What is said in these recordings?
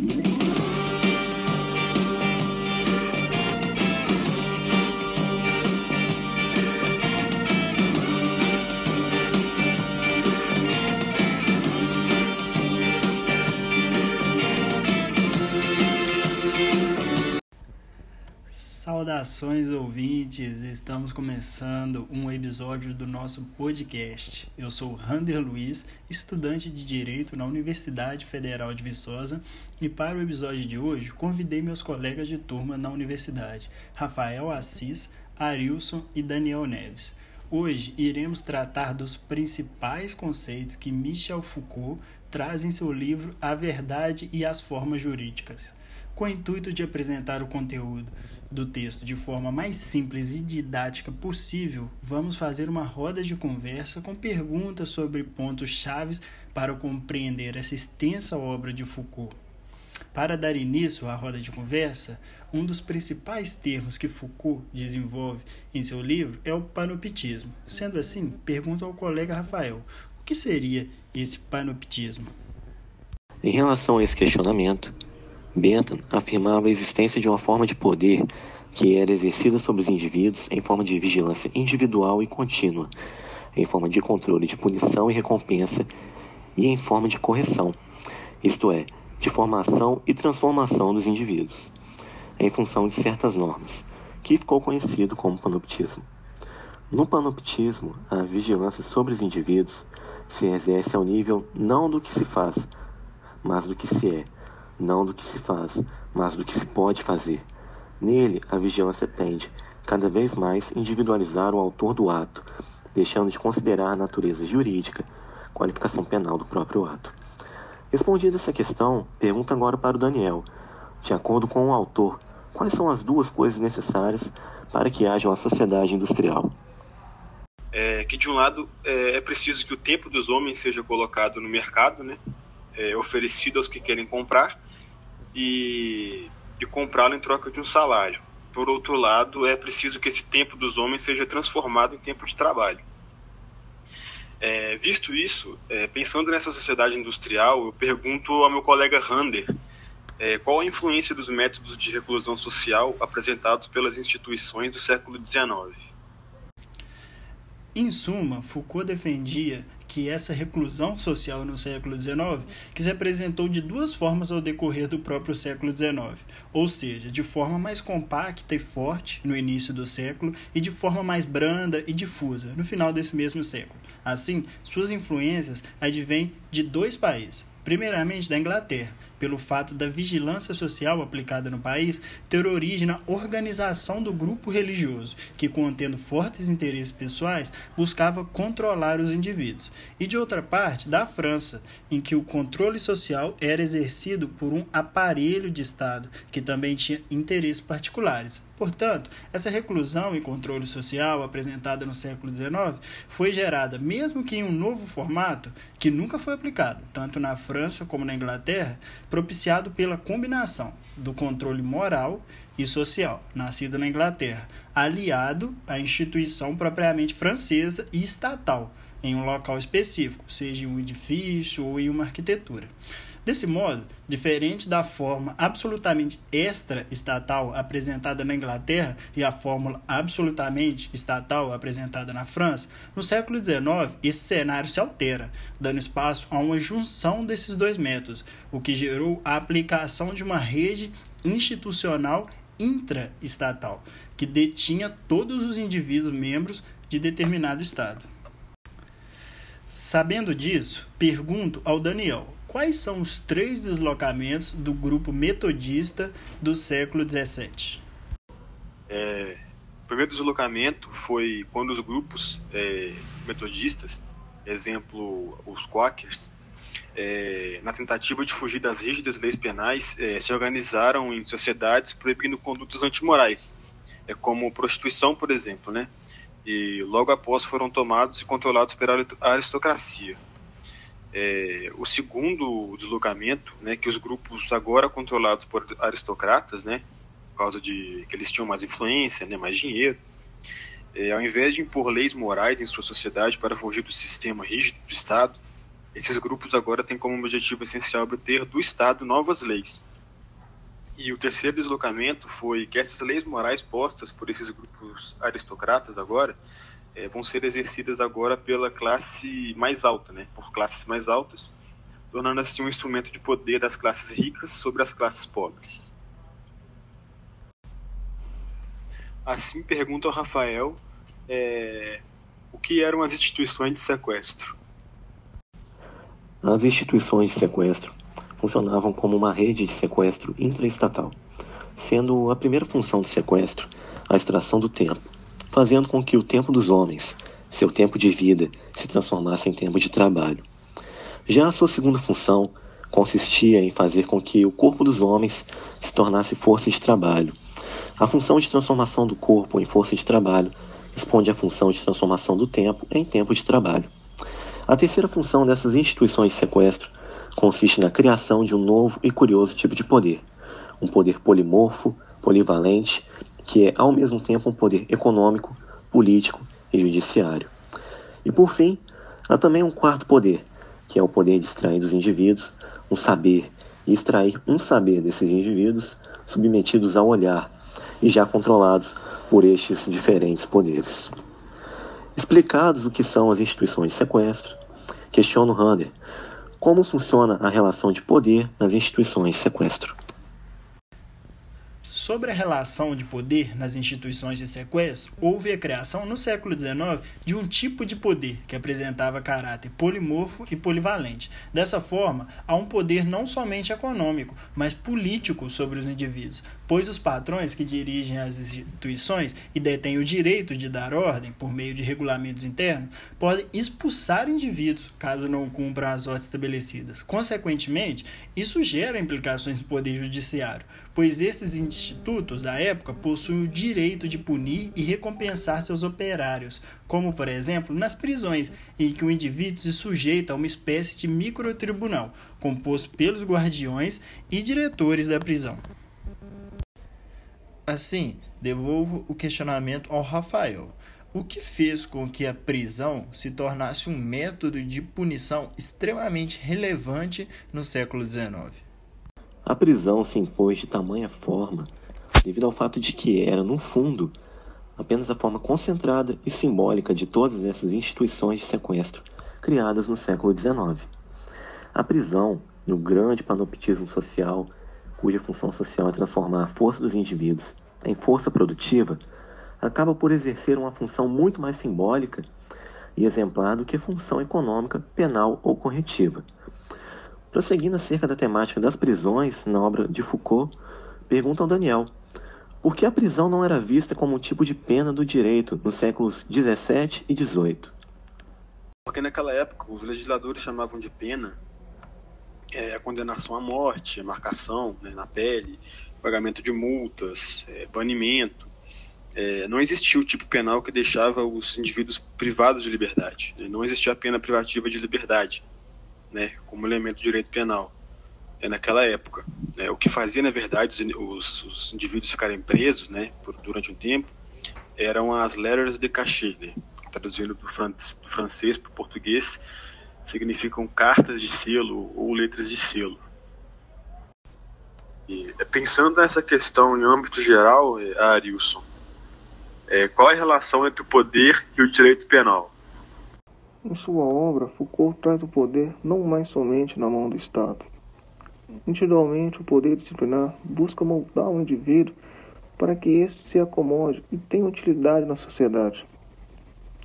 Thank you. Saudações ouvintes, estamos começando um episódio do nosso podcast. Eu sou Rander Luiz, estudante de Direito na Universidade Federal de Viçosa, e para o episódio de hoje convidei meus colegas de turma na universidade, Rafael Assis, Arilson e Daniel Neves. Hoje iremos tratar dos principais conceitos que Michel Foucault traz em seu livro A Verdade e as Formas Jurídicas com o intuito de apresentar o conteúdo do texto de forma mais simples e didática possível, vamos fazer uma roda de conversa com perguntas sobre pontos chaves para compreender essa extensa obra de Foucault. Para dar início à roda de conversa, um dos principais termos que Foucault desenvolve em seu livro é o panoptismo. Sendo assim, pergunto ao colega Rafael: o que seria esse panoptismo? Em relação a esse questionamento, Bentham afirmava a existência de uma forma de poder que era exercida sobre os indivíduos em forma de vigilância individual e contínua, em forma de controle de punição e recompensa e em forma de correção, isto é, de formação e transformação dos indivíduos, em função de certas normas, que ficou conhecido como panoptismo. No panoptismo, a vigilância sobre os indivíduos se exerce ao nível não do que se faz, mas do que se é não do que se faz, mas do que se pode fazer. Nele, a vigilância tende, cada vez mais, individualizar o autor do ato, deixando de considerar a natureza jurídica, qualificação penal do próprio ato. Respondida essa questão, pergunta agora para o Daniel. De acordo com o autor, quais são as duas coisas necessárias para que haja uma sociedade industrial? É que, de um lado, é, é preciso que o tempo dos homens seja colocado no mercado, né? É, oferecido aos que querem comprar, e, e comprá-lo em troca de um salário. Por outro lado, é preciso que esse tempo dos homens seja transformado em tempo de trabalho. É, visto isso, é, pensando nessa sociedade industrial, eu pergunto ao meu colega Rander é, qual a influência dos métodos de reclusão social apresentados pelas instituições do século XIX. Em suma, Foucault defendia que essa reclusão social no século XIX que se apresentou de duas formas ao decorrer do próprio século XIX, ou seja, de forma mais compacta e forte no início do século e de forma mais branda e difusa no final desse mesmo século. Assim, suas influências advêm de dois países, primeiramente da Inglaterra, pelo fato da vigilância social aplicada no país ter origem na organização do grupo religioso, que, contendo fortes interesses pessoais, buscava controlar os indivíduos, e de outra parte, da França, em que o controle social era exercido por um aparelho de Estado, que também tinha interesses particulares. Portanto, essa reclusão e controle social apresentada no século XIX foi gerada, mesmo que em um novo formato, que nunca foi aplicado, tanto na França como na Inglaterra, propiciado pela combinação do controle moral e social, nascido na Inglaterra, aliado à instituição propriamente francesa e estatal, em um local específico, seja em um edifício ou em uma arquitetura. Desse modo, diferente da forma absolutamente extra-estatal apresentada na Inglaterra e a fórmula absolutamente estatal apresentada na França, no século XIX esse cenário se altera, dando espaço a uma junção desses dois métodos, o que gerou a aplicação de uma rede institucional intra-estatal, que detinha todos os indivíduos membros de determinado Estado. Sabendo disso, pergunto ao Daniel quais são os três deslocamentos do grupo metodista do século XVII? É, o primeiro deslocamento foi quando os grupos é, metodistas, exemplo os Quakers, é, na tentativa de fugir das rígidas leis penais, é, se organizaram em sociedades proibindo condutas antimorais, é, como prostituição, por exemplo, né? E logo após foram tomados e controlados pela aristocracia. É, o segundo deslocamento, né, que os grupos agora controlados por aristocratas, né, por causa de que eles tinham mais influência, né, mais dinheiro, é, ao invés de impor leis morais em sua sociedade para fugir do sistema rígido do Estado, esses grupos agora têm como objetivo essencial obter do Estado novas leis, E o terceiro deslocamento foi que essas leis morais postas por esses grupos aristocratas agora é, vão ser exercidas agora pela classe mais alta, né, por classes mais altas, tornando assim um instrumento de poder das classes ricas sobre as classes pobres. Assim pergunta ao Rafael é, o que eram as instituições de sequestro. As instituições de sequestro funcionavam como uma rede de sequestro intraestatal, sendo a primeira função do sequestro a extração do tempo, fazendo com que o tempo dos homens, seu tempo de vida, se transformasse em tempo de trabalho. Já a sua segunda função consistia em fazer com que o corpo dos homens se tornasse força de trabalho. A função de transformação do corpo em força de trabalho responde à função de transformação do tempo em tempo de trabalho. A terceira função dessas instituições de sequestro consiste na criação de um novo e curioso tipo de poder, um poder polimorfo, polivalente, que é ao mesmo tempo um poder econômico, político e judiciário. E por fim, há também um quarto poder, que é o poder de extrair dos indivíduos um saber e extrair um saber desses indivíduos submetidos ao olhar e já controlados por estes diferentes poderes. Explicados o que são as instituições de sequestro, questiono Hunter como funciona a relação de poder nas instituições de sequestro. Sobre a relação de poder nas instituições de sequestro, houve a criação no século XIX de um tipo de poder que apresentava caráter polimorfo e polivalente. Dessa forma, há um poder não somente econômico, mas político sobre os indivíduos, pois os patrões que dirigem as instituições e detêm o direito de dar ordem por meio de regulamentos internos podem expulsar indivíduos caso não cumpram as ordens estabelecidas. Consequentemente, isso gera implicações no poder judiciário, pois esses institutos da época possuem o direito de punir e recompensar seus operários, como por exemplo nas prisões, em que o indivíduo se sujeita a uma espécie de microtribunal, composto pelos guardiões e diretores da prisão. Assim, devolvo o questionamento ao Rafael. O que fez com que a prisão se tornasse um método de punição extremamente relevante no século XIX? A prisão se impôs de tamanha forma devido ao fato de que era, no fundo, apenas a forma concentrada e simbólica de todas essas instituições de sequestro criadas no século XIX. A prisão, no grande panoptismo social, cuja função social é transformar a força dos indivíduos em força produtiva, acaba por exercer uma função muito mais simbólica e exemplar do que função econômica, penal ou corretiva. Prosseguindo acerca da temática das prisões na obra de Foucault, pergunta ao Daniel por que a prisão não era vista como um tipo de pena do direito nos séculos 17 e 18? Porque naquela época os legisladores chamavam de pena é, a condenação à morte, a marcação né, na pele, pagamento de multas, é, banimento. É, não existia o tipo penal que deixava os indivíduos privados de liberdade. Né? Não existia a pena privativa de liberdade, né, como elemento do direito penal é, naquela época. Né? O que fazia, na verdade, os, os indivíduos ficarem presos né, por, durante um tempo eram as letters de cachet, né? traduzindo do, fran do francês para o português, significam cartas de selo ou letras de selo. E, é, pensando nessa questão em âmbito geral, é, Arilson, é, qual é a relação entre o poder e o direito penal? Em sua obra, Foucault traz o poder não mais somente na mão do Estado. Individualmente, o poder disciplinar busca moldar o indivíduo para que esse se acomode e tenha utilidade na sociedade.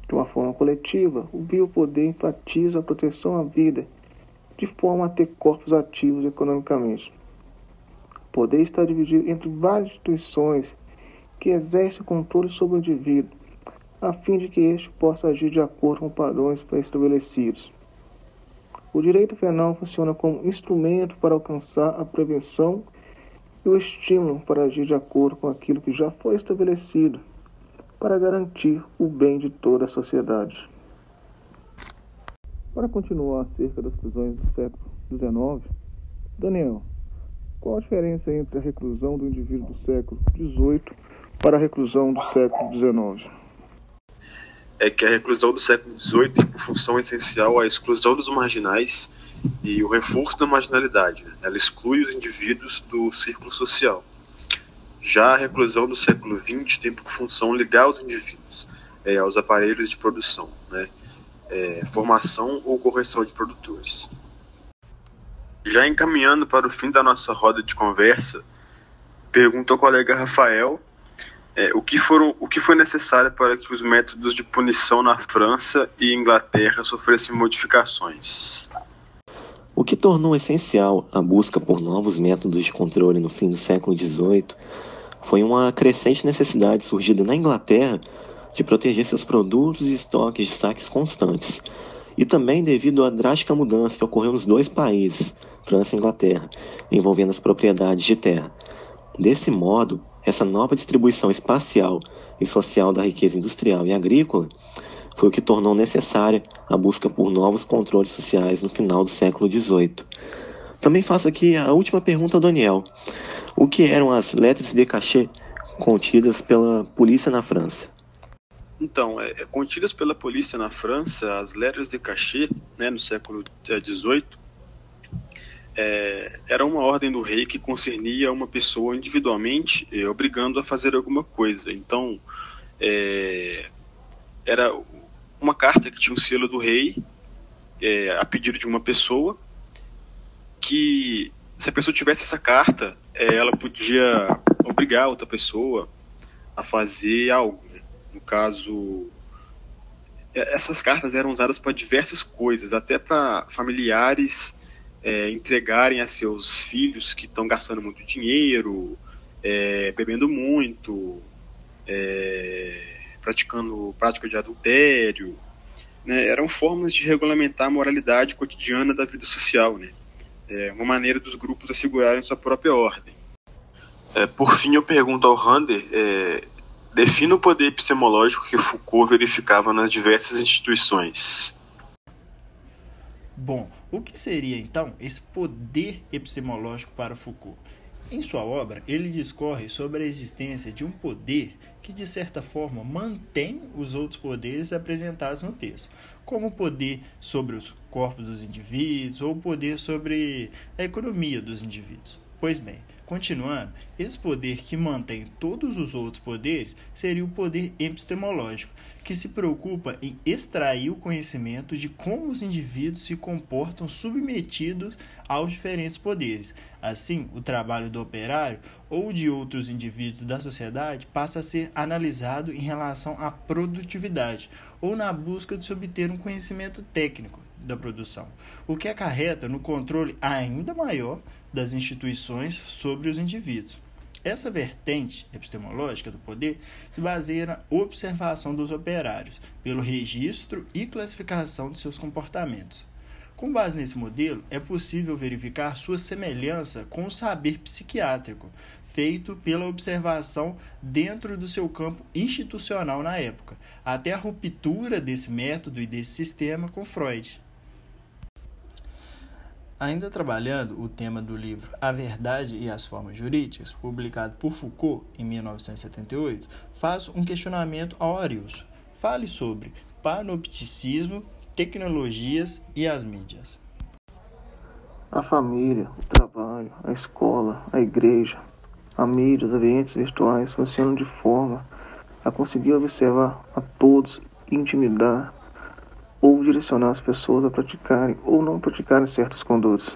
De uma forma coletiva, o biopoder enfatiza a proteção à vida, de forma a ter corpos ativos economicamente poder está dividido entre várias instituições que exercem controle sobre o indivíduo, a fim de que este possa agir de acordo com padrões pré-estabelecidos. O direito penal funciona como instrumento para alcançar a prevenção e o estímulo para agir de acordo com aquilo que já foi estabelecido, para garantir o bem de toda a sociedade. Para continuar acerca das prisões do século XIX, Daniel, qual a diferença entre a reclusão do indivíduo do século XVIII para a reclusão do século XIX? É que a reclusão do século XVIII tem por função essencial a exclusão dos marginais e o reforço da marginalidade. Né? Ela exclui os indivíduos do círculo social. Já a reclusão do século XX tem por função ligar os indivíduos é, aos aparelhos de produção, né? É, formação ou correção de produtores. Já encaminhando para o fim da nossa roda de conversa, pergunto ao colega Rafael é, o, que foram, o que foi necessário para que os métodos de punição na França e Inglaterra sofressem modificações. O que tornou essencial a busca por novos métodos de controle no fim do século XVIII foi uma crescente necessidade surgida na Inglaterra de proteger seus produtos e estoques de saques constantes, e também devido à drástica mudança que ocorreu nos dois países, França e Inglaterra, envolvendo as propriedades de terra. Desse modo, essa nova distribuição espacial e social da riqueza industrial e agrícola foi o que tornou necessária a busca por novos controles sociais no final do século XVIII. Também faço aqui a última pergunta ao Daniel. O que eram as letras de cachê contidas pela polícia na França? Então, é, é contidas pela polícia na França, as letras de cachê, né, no século XVIII, é, era uma ordem do rei que concernia uma pessoa individualmente, é, obrigando a fazer alguma coisa. Então, é, era uma carta que tinha o selo do rei, é, a pedido de uma pessoa, que se a pessoa tivesse essa carta, é, ela podia obrigar outra pessoa a fazer algo. Né? No caso, é, essas cartas eram usadas para diversas coisas, até para familiares é, entregarem a seus filhos que estão gastando muito dinheiro, é, bebendo muito, é, praticando prática de adultério. Né? Eram formas de regulamentar a moralidade cotidiana da vida social. Né? é, uma maneira dos grupos assegurarem sua própria ordem. É, por fim, eu pergunto ao Rander, é, defina o poder epistemológico que Foucault verificava nas diversas instituições. Bom, o que seria então esse poder epistemológico para Foucault? Em sua obra, ele discorre sobre a existência de um poder que, de certa forma, mantém os outros poderes apresentados no texto, como o poder sobre os corpos dos indivíduos ou o poder sobre a economia dos indivíduos. Pois bem, Continuando, esse poder que mantém todos os outros poderes seria o poder epistemológico, que se preocupa em extrair o conhecimento de como os indivíduos se comportam submetidos aos diferentes poderes. Assim, o trabalho do operário ou de outros indivíduos da sociedade passa a ser analisado em relação à produtividade ou na busca de se obter um conhecimento técnico da produção, o que acarreta no controle ainda maior das instituições sobre os indivíduos. Essa vertente epistemológica do poder se baseia na observação dos operários, pelo registro e classificação de seus comportamentos. Com base nesse modelo, é possível verificar sua semelhança com o saber psiquiátrico, feito pela observação dentro do seu campo institucional na época, até a ruptura desse método e desse sistema com Freud. Ainda trabalhando o tema do livro A Verdade e as Formas Jurídicas, publicado por Foucault em 1978, faço um questionamento ao Arius. Fale sobre panopticismo, tecnologias e as mídias. A família, o trabalho, a escola, a igreja, a mídia, os ambientes virtuais funcionam de forma a conseguir observar a todos intimidar ou direcionar as pessoas a praticarem ou não praticarem certas condutas.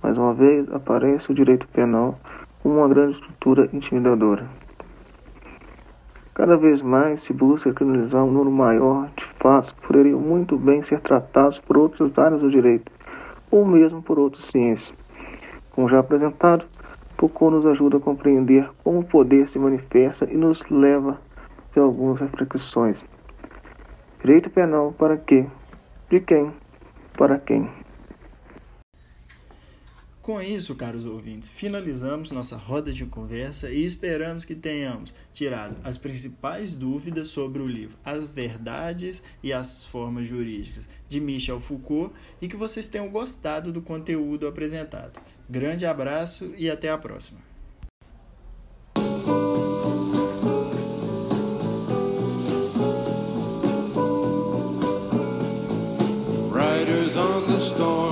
Mais uma vez, aparece o direito penal como uma grande estrutura intimidadora. Cada vez mais se busca criminalizar um número maior de fatos que poderiam muito bem ser tratados por outras áreas do direito, ou mesmo por outras ciências. Como já apresentado, Foucault nos ajuda a compreender como o poder se manifesta e nos leva a algumas reflexões. Direito penal para quê? De quem? Para quem? Com isso, caros ouvintes, finalizamos nossa roda de conversa e esperamos que tenhamos tirado as principais dúvidas sobre o livro As Verdades e as Formas Jurídicas de Michel Foucault e que vocês tenham gostado do conteúdo apresentado. Grande abraço e até a próxima. Storm